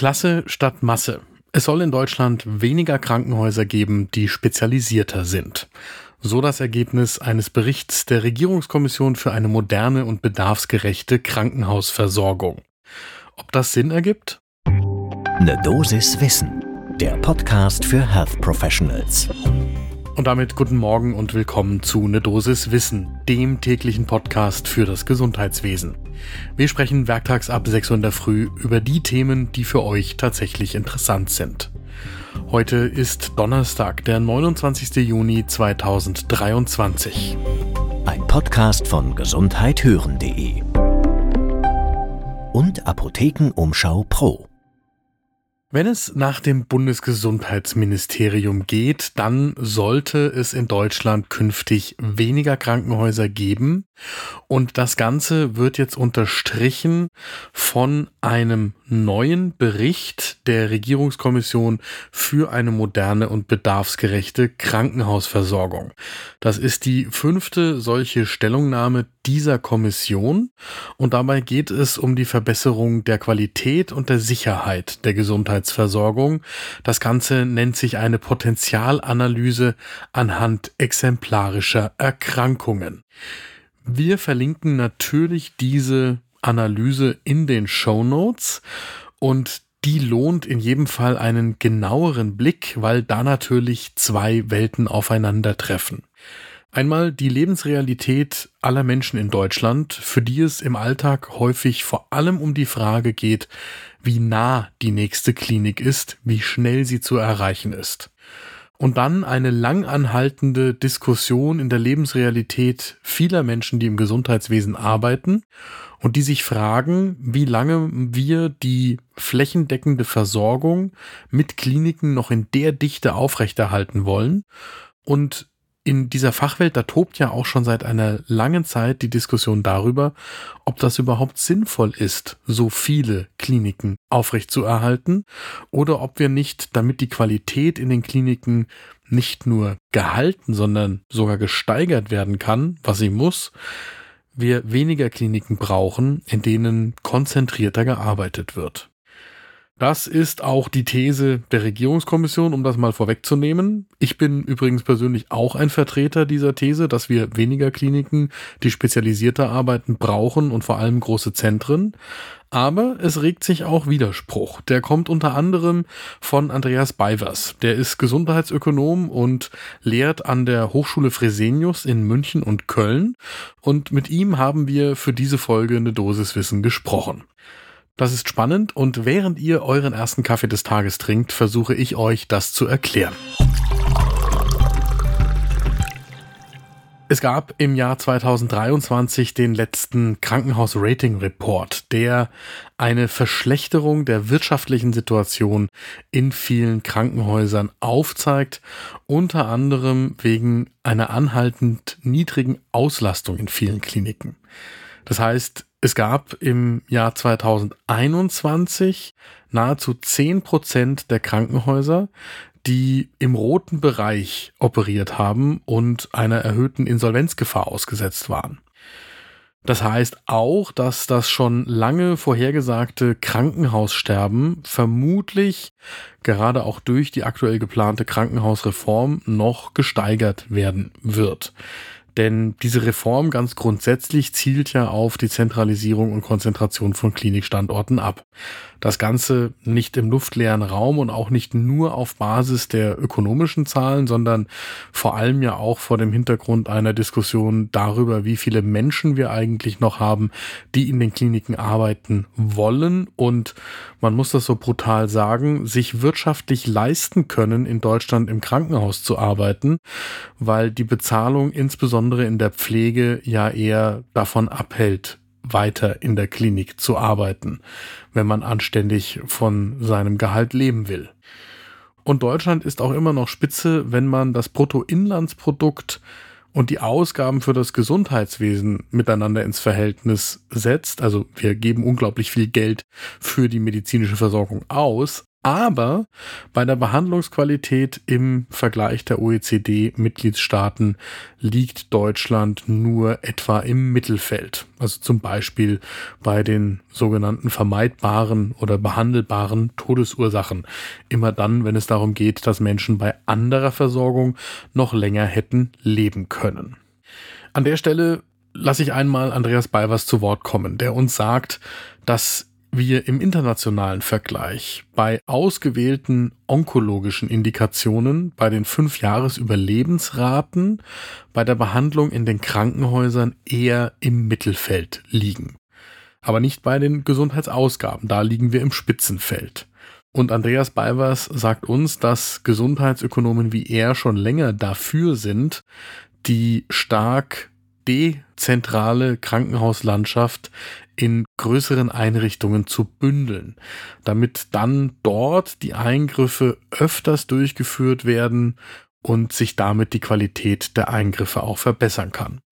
Klasse statt Masse. Es soll in Deutschland weniger Krankenhäuser geben, die spezialisierter sind. So das Ergebnis eines Berichts der Regierungskommission für eine moderne und bedarfsgerechte Krankenhausversorgung. Ob das Sinn ergibt? Eine Dosis Wissen, der Podcast für Health Professionals. Und damit guten Morgen und willkommen zu Ne Dosis Wissen, dem täglichen Podcast für das Gesundheitswesen. Wir sprechen werktags ab 6 Uhr in der Früh über die Themen, die für euch tatsächlich interessant sind. Heute ist Donnerstag, der 29. Juni 2023. Ein Podcast von gesundheithören.de und Apothekenumschau Pro. Wenn es nach dem Bundesgesundheitsministerium geht, dann sollte es in Deutschland künftig weniger Krankenhäuser geben. Und das Ganze wird jetzt unterstrichen von einem neuen Bericht der Regierungskommission für eine moderne und bedarfsgerechte Krankenhausversorgung. Das ist die fünfte solche Stellungnahme dieser Kommission und dabei geht es um die Verbesserung der Qualität und der Sicherheit der Gesundheitsversorgung. Das Ganze nennt sich eine Potenzialanalyse anhand exemplarischer Erkrankungen. Wir verlinken natürlich diese Analyse in den Show Notes und die lohnt in jedem Fall einen genaueren Blick, weil da natürlich zwei Welten aufeinandertreffen. Einmal die Lebensrealität aller Menschen in Deutschland, für die es im Alltag häufig vor allem um die Frage geht, wie nah die nächste Klinik ist, wie schnell sie zu erreichen ist. Und dann eine langanhaltende Diskussion in der Lebensrealität vieler Menschen, die im Gesundheitswesen arbeiten und die sich fragen, wie lange wir die flächendeckende Versorgung mit Kliniken noch in der Dichte aufrechterhalten wollen. Und in dieser Fachwelt, da tobt ja auch schon seit einer langen Zeit die Diskussion darüber, ob das überhaupt sinnvoll ist, so viele Kliniken aufrechtzuerhalten oder ob wir nicht, damit die Qualität in den Kliniken nicht nur gehalten, sondern sogar gesteigert werden kann, was sie muss, wir weniger Kliniken brauchen, in denen konzentrierter gearbeitet wird. Das ist auch die These der Regierungskommission, um das mal vorwegzunehmen. Ich bin übrigens persönlich auch ein Vertreter dieser These, dass wir weniger Kliniken, die spezialisierter arbeiten, brauchen und vor allem große Zentren. Aber es regt sich auch Widerspruch. Der kommt unter anderem von Andreas Beivers. Der ist Gesundheitsökonom und lehrt an der Hochschule Fresenius in München und Köln. Und mit ihm haben wir für diese Folge eine Dosis Wissen gesprochen. Das ist spannend und während ihr euren ersten Kaffee des Tages trinkt, versuche ich euch das zu erklären. Es gab im Jahr 2023 den letzten Krankenhaus-Rating-Report, der eine Verschlechterung der wirtschaftlichen Situation in vielen Krankenhäusern aufzeigt, unter anderem wegen einer anhaltend niedrigen Auslastung in vielen Kliniken. Das heißt, es gab im Jahr 2021 nahezu 10 Prozent der Krankenhäuser, die im roten Bereich operiert haben und einer erhöhten Insolvenzgefahr ausgesetzt waren. Das heißt auch, dass das schon lange vorhergesagte Krankenhaussterben vermutlich gerade auch durch die aktuell geplante Krankenhausreform noch gesteigert werden wird. Denn diese Reform ganz grundsätzlich zielt ja auf die Zentralisierung und Konzentration von Klinikstandorten ab. Das Ganze nicht im luftleeren Raum und auch nicht nur auf Basis der ökonomischen Zahlen, sondern vor allem ja auch vor dem Hintergrund einer Diskussion darüber, wie viele Menschen wir eigentlich noch haben, die in den Kliniken arbeiten wollen und man muss das so brutal sagen, sich wirtschaftlich leisten können, in Deutschland im Krankenhaus zu arbeiten, weil die Bezahlung insbesondere in der Pflege ja eher davon abhält, weiter in der Klinik zu arbeiten, wenn man anständig von seinem Gehalt leben will. Und Deutschland ist auch immer noch spitze, wenn man das Bruttoinlandsprodukt und die Ausgaben für das Gesundheitswesen miteinander ins Verhältnis setzt. Also wir geben unglaublich viel Geld für die medizinische Versorgung aus, Aber bei der Behandlungsqualität im Vergleich der OECD-Mitgliedstaaten liegt Deutschland nur etwa im Mittelfeld. Also zum Beispiel bei den sogenannten vermeidbaren oder behandelbaren Todesursachen. Immer dann, wenn es darum geht, dass Menschen bei anderer Versorgung noch länger hätten leben können. An der Stelle lasse ich einmal Andreas Balvers zu Wort kommen, der uns sagt, dass wir im internationalen Vergleich bei ausgewählten onkologischen Indikationen, bei den fünf Jahres Überlebensraten, bei der Behandlung in den Krankenhäusern eher im Mittelfeld liegen. Aber nicht bei den Gesundheitsausgaben, da liegen wir im Spitzenfeld. Und Andreas Balvers sagt uns, dass Gesundheitsökonomen wie er schon länger dafür sind, die stark dezentrale Krankenhauslandschaft in größeren Einrichtungen zu bündeln, damit dann dort die Eingriffe öfters durchgeführt werden und sich damit die Qualität der Eingriffe auch verbessern kann.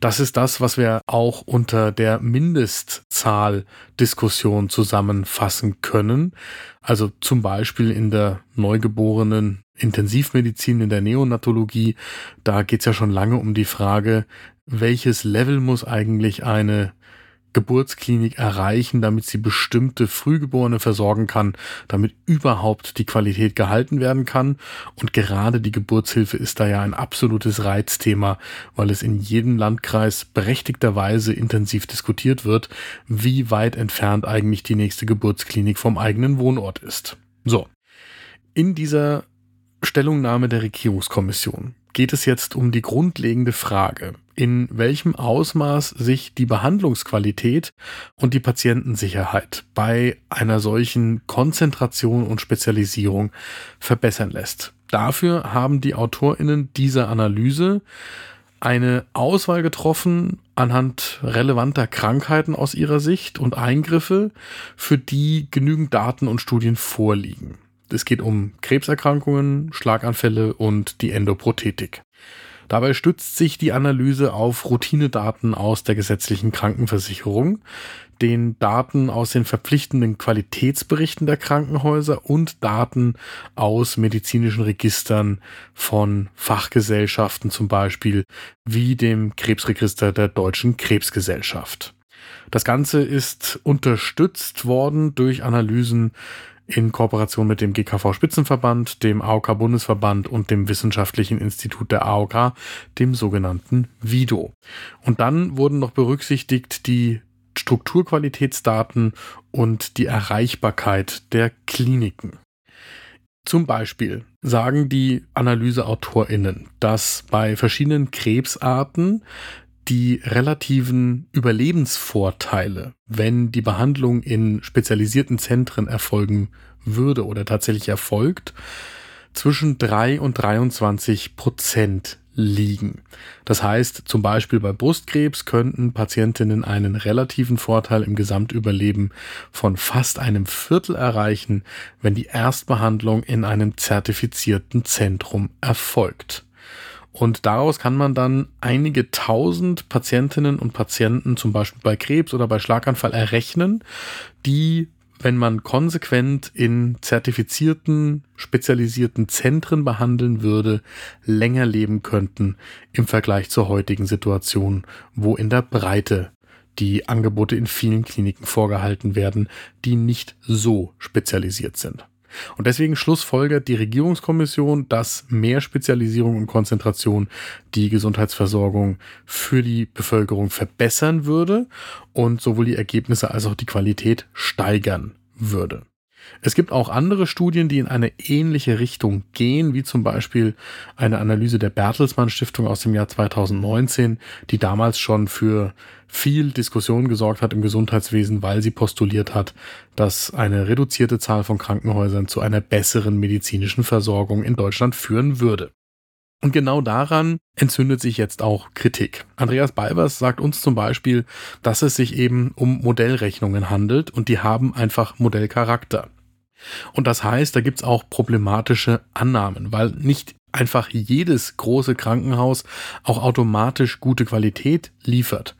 Das ist das, was wir auch unter der Mindestzahl-Diskussion zusammenfassen können. Also zum Beispiel in der neugeborenen Intensivmedizin, in der Neonatologie. Da geht es ja schon lange um die Frage, welches Level muss eigentlich eine Geburtsklinik erreichen, damit sie bestimmte Frühgeborene versorgen kann, damit überhaupt die Qualität gehalten werden kann. Und gerade die Geburtshilfe ist da ja ein absolutes Reizthema, weil es in jedem Landkreis berechtigterweise intensiv diskutiert wird, wie weit entfernt eigentlich die nächste Geburtsklinik vom eigenen Wohnort ist. So. In dieser Stellungnahme der Regierungskommission geht es jetzt um die grundlegende Frage, in welchem Ausmaß sich die Behandlungsqualität und die Patientensicherheit bei einer solchen Konzentration und Spezialisierung verbessern lässt. Dafür haben die Autorinnen dieser Analyse eine Auswahl getroffen anhand relevanter Krankheiten aus ihrer Sicht und Eingriffe, für die genügend Daten und Studien vorliegen. Es geht um Krebserkrankungen, Schlaganfälle und die Endoprothetik. Dabei stützt sich die Analyse auf Routinedaten aus der gesetzlichen Krankenversicherung, den Daten aus den verpflichtenden Qualitätsberichten der Krankenhäuser und Daten aus medizinischen Registern von Fachgesellschaften zum Beispiel, wie dem Krebsregister der Deutschen Krebsgesellschaft. Das Ganze ist unterstützt worden durch Analysen in Kooperation mit dem GKV Spitzenverband, dem AOK Bundesverband und dem Wissenschaftlichen Institut der AOK, dem sogenannten VIDO. Und dann wurden noch berücksichtigt die Strukturqualitätsdaten und die Erreichbarkeit der Kliniken. Zum Beispiel sagen die AnalyseautorInnen, dass bei verschiedenen Krebsarten die relativen Überlebensvorteile, wenn die Behandlung in spezialisierten Zentren erfolgen würde oder tatsächlich erfolgt, zwischen 3 und 23 Prozent liegen. Das heißt, zum Beispiel bei Brustkrebs könnten Patientinnen einen relativen Vorteil im Gesamtüberleben von fast einem Viertel erreichen, wenn die Erstbehandlung in einem zertifizierten Zentrum erfolgt. Und daraus kann man dann einige tausend Patientinnen und Patienten, zum Beispiel bei Krebs oder bei Schlaganfall, errechnen, die, wenn man konsequent in zertifizierten, spezialisierten Zentren behandeln würde, länger leben könnten im Vergleich zur heutigen Situation, wo in der Breite die Angebote in vielen Kliniken vorgehalten werden, die nicht so spezialisiert sind. Und deswegen schlussfolgert die Regierungskommission, dass mehr Spezialisierung und Konzentration die Gesundheitsversorgung für die Bevölkerung verbessern würde und sowohl die Ergebnisse als auch die Qualität steigern würde. Es gibt auch andere Studien, die in eine ähnliche Richtung gehen, wie zum Beispiel eine Analyse der Bertelsmann Stiftung aus dem Jahr 2019, die damals schon für viel Diskussion gesorgt hat im Gesundheitswesen, weil sie postuliert hat, dass eine reduzierte Zahl von Krankenhäusern zu einer besseren medizinischen Versorgung in Deutschland führen würde. Und genau daran entzündet sich jetzt auch Kritik. Andreas Balbers sagt uns zum Beispiel, dass es sich eben um Modellrechnungen handelt und die haben einfach Modellcharakter. Und das heißt, da gibt's auch problematische Annahmen, weil nicht einfach jedes große Krankenhaus auch automatisch gute Qualität liefert.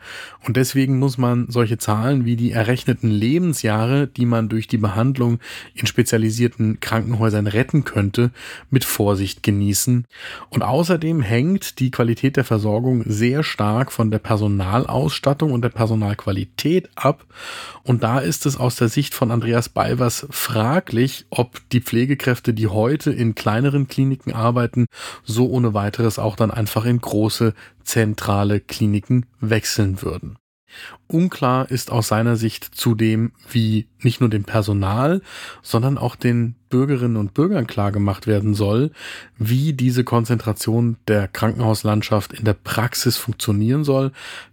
Und deswegen muss man solche Zahlen wie die errechneten Lebensjahre, die man durch die Behandlung in spezialisierten Krankenhäusern retten könnte, mit Vorsicht genießen. Und außerdem hängt die Qualität der Versorgung sehr stark von der Personalausstattung und der Personalqualität ab. Und da ist es aus der Sicht von Andreas Balvers fraglich, ob die Pflegekräfte, die heute in kleineren Kliniken arbeiten, so ohne weiteres auch dann einfach in große zentrale Kliniken wechseln würden. Unklar ist aus seiner Sicht zudem, wie nicht nur dem Personal, sondern auch den Bürgerinnen und Bürgern klargemacht werden soll, wie diese Konzentration der Krankenhauslandschaft in der Praxis funktionieren soll.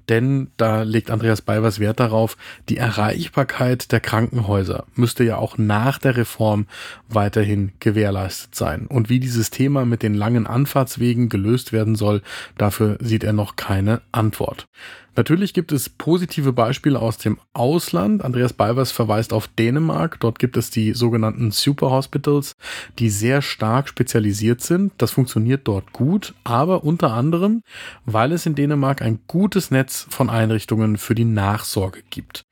Denn da legt Andreas Balvers Wert darauf, die Erreichbarkeit der Krankenhäuser müsste ja auch nach der Reform weiterhin gewährleistet sein. Und wie dieses Thema mit den langen Anfahrtswegen gelöst werden soll, dafür sieht er noch keine Antwort. Natürlich gibt es positive Beispiele aus dem Ausland. Andreas Balvers verweist auf Dänemark. Dort gibt es die sogenannten Super Hospitals, die sehr stark spezialisiert sind. Das funktioniert dort gut, aber unter anderem, weil es in Dänemark ein gutes Netz von Einrichtungen für die Nachsorge gibt,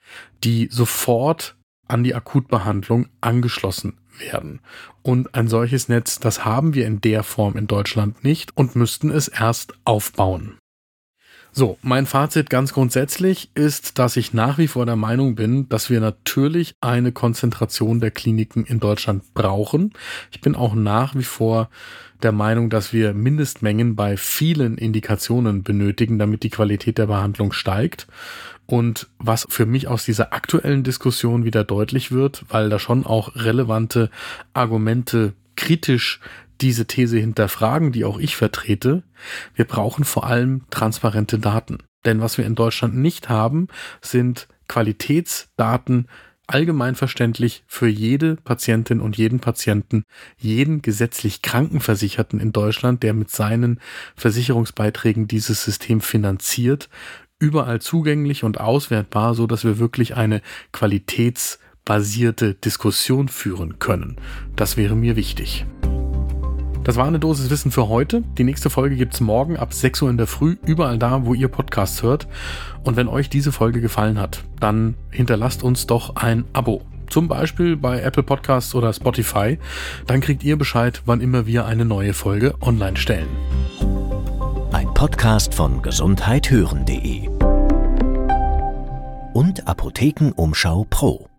die sofort an die Akutbehandlung angeschlossen werden. Und ein solches Netz, das haben wir in der Form in Deutschland nicht und müssten es erst aufbauen. So, mein Fazit ganz grundsätzlich ist, dass ich nach wie vor der Meinung bin, dass wir natürlich eine Konzentration der Kliniken in Deutschland brauchen. Ich bin auch nach wie vor der Meinung, dass wir Mindestmengen bei vielen Indikationen benötigen, damit die Qualität der Behandlung steigt. Und was für mich aus dieser aktuellen Diskussion wieder deutlich wird, weil da schon auch relevante Argumente kritisch diese These hinterfragen, die auch ich vertrete. Wir brauchen vor allem transparente Daten. Denn was wir in Deutschland nicht haben, sind Qualitätsdaten allgemein verständlich für jede Patientin und jeden Patienten, jeden gesetzlich Krankenversicherten in Deutschland, der mit seinen Versicherungsbeiträgen dieses System finanziert, überall zugänglich und auswertbar, so dass wir wirklich eine qualitätsbasierte Diskussion führen können. Das wäre mir wichtig. Das war eine Dosis Wissen für heute. Die nächste Folge gibt's morgen ab 6 Uhr in der Früh, überall da, wo ihr Podcasts hört. Und wenn euch diese Folge gefallen hat, dann hinterlasst uns doch ein Abo. Zum Beispiel bei Apple Podcasts oder Spotify. Dann kriegt ihr Bescheid, wann immer wir eine neue Folge online stellen. Ein Podcast von gesundheithören.de und Apothekenumschau Pro.